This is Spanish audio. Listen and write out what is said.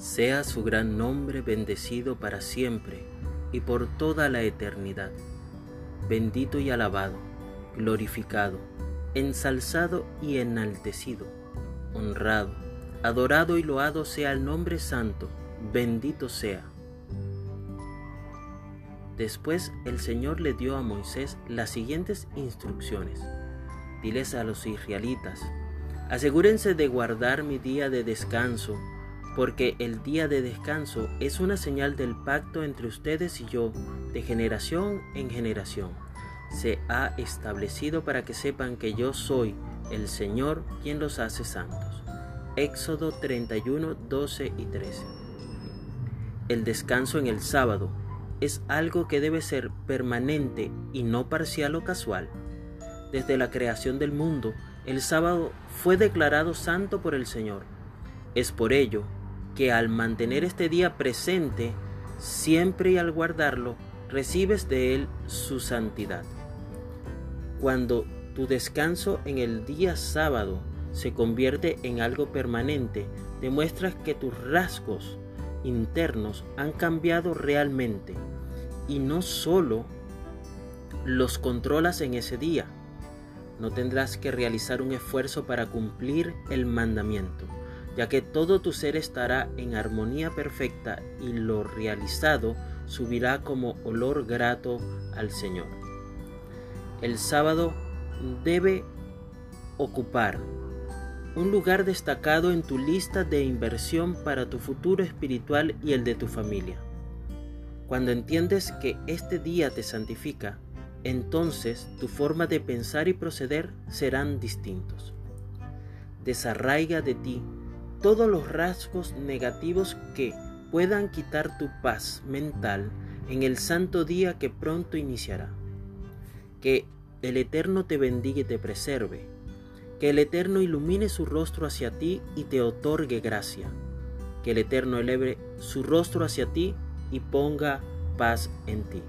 Sea su gran nombre bendecido para siempre y por toda la eternidad. Bendito y alabado, glorificado, ensalzado y enaltecido, honrado, adorado y loado sea el nombre santo, bendito sea. Después el Señor le dio a Moisés las siguientes instrucciones. Diles a los israelitas, asegúrense de guardar mi día de descanso, porque el día de descanso es una señal del pacto entre ustedes y yo, de generación en generación. Se ha establecido para que sepan que yo soy el Señor quien los hace santos. Éxodo 31, 12 y 13. El descanso en el sábado es algo que debe ser permanente y no parcial o casual. Desde la creación del mundo, el sábado fue declarado santo por el Señor. Es por ello que al mantener este día presente, siempre y al guardarlo, recibes de Él su santidad. Cuando tu descanso en el día sábado se convierte en algo permanente, demuestras que tus rasgos internos han cambiado realmente y no solo los controlas en ese día. No tendrás que realizar un esfuerzo para cumplir el mandamiento, ya que todo tu ser estará en armonía perfecta y lo realizado subirá como olor grato al Señor. El sábado debe ocupar un lugar destacado en tu lista de inversión para tu futuro espiritual y el de tu familia. Cuando entiendes que este día te santifica, entonces tu forma de pensar y proceder serán distintos. Desarraiga de ti todos los rasgos negativos que puedan quitar tu paz mental en el santo día que pronto iniciará. Que el Eterno te bendiga y te preserve que el Eterno ilumine su rostro hacia ti y te otorgue gracia. Que el Eterno eleve su rostro hacia ti y ponga paz en ti.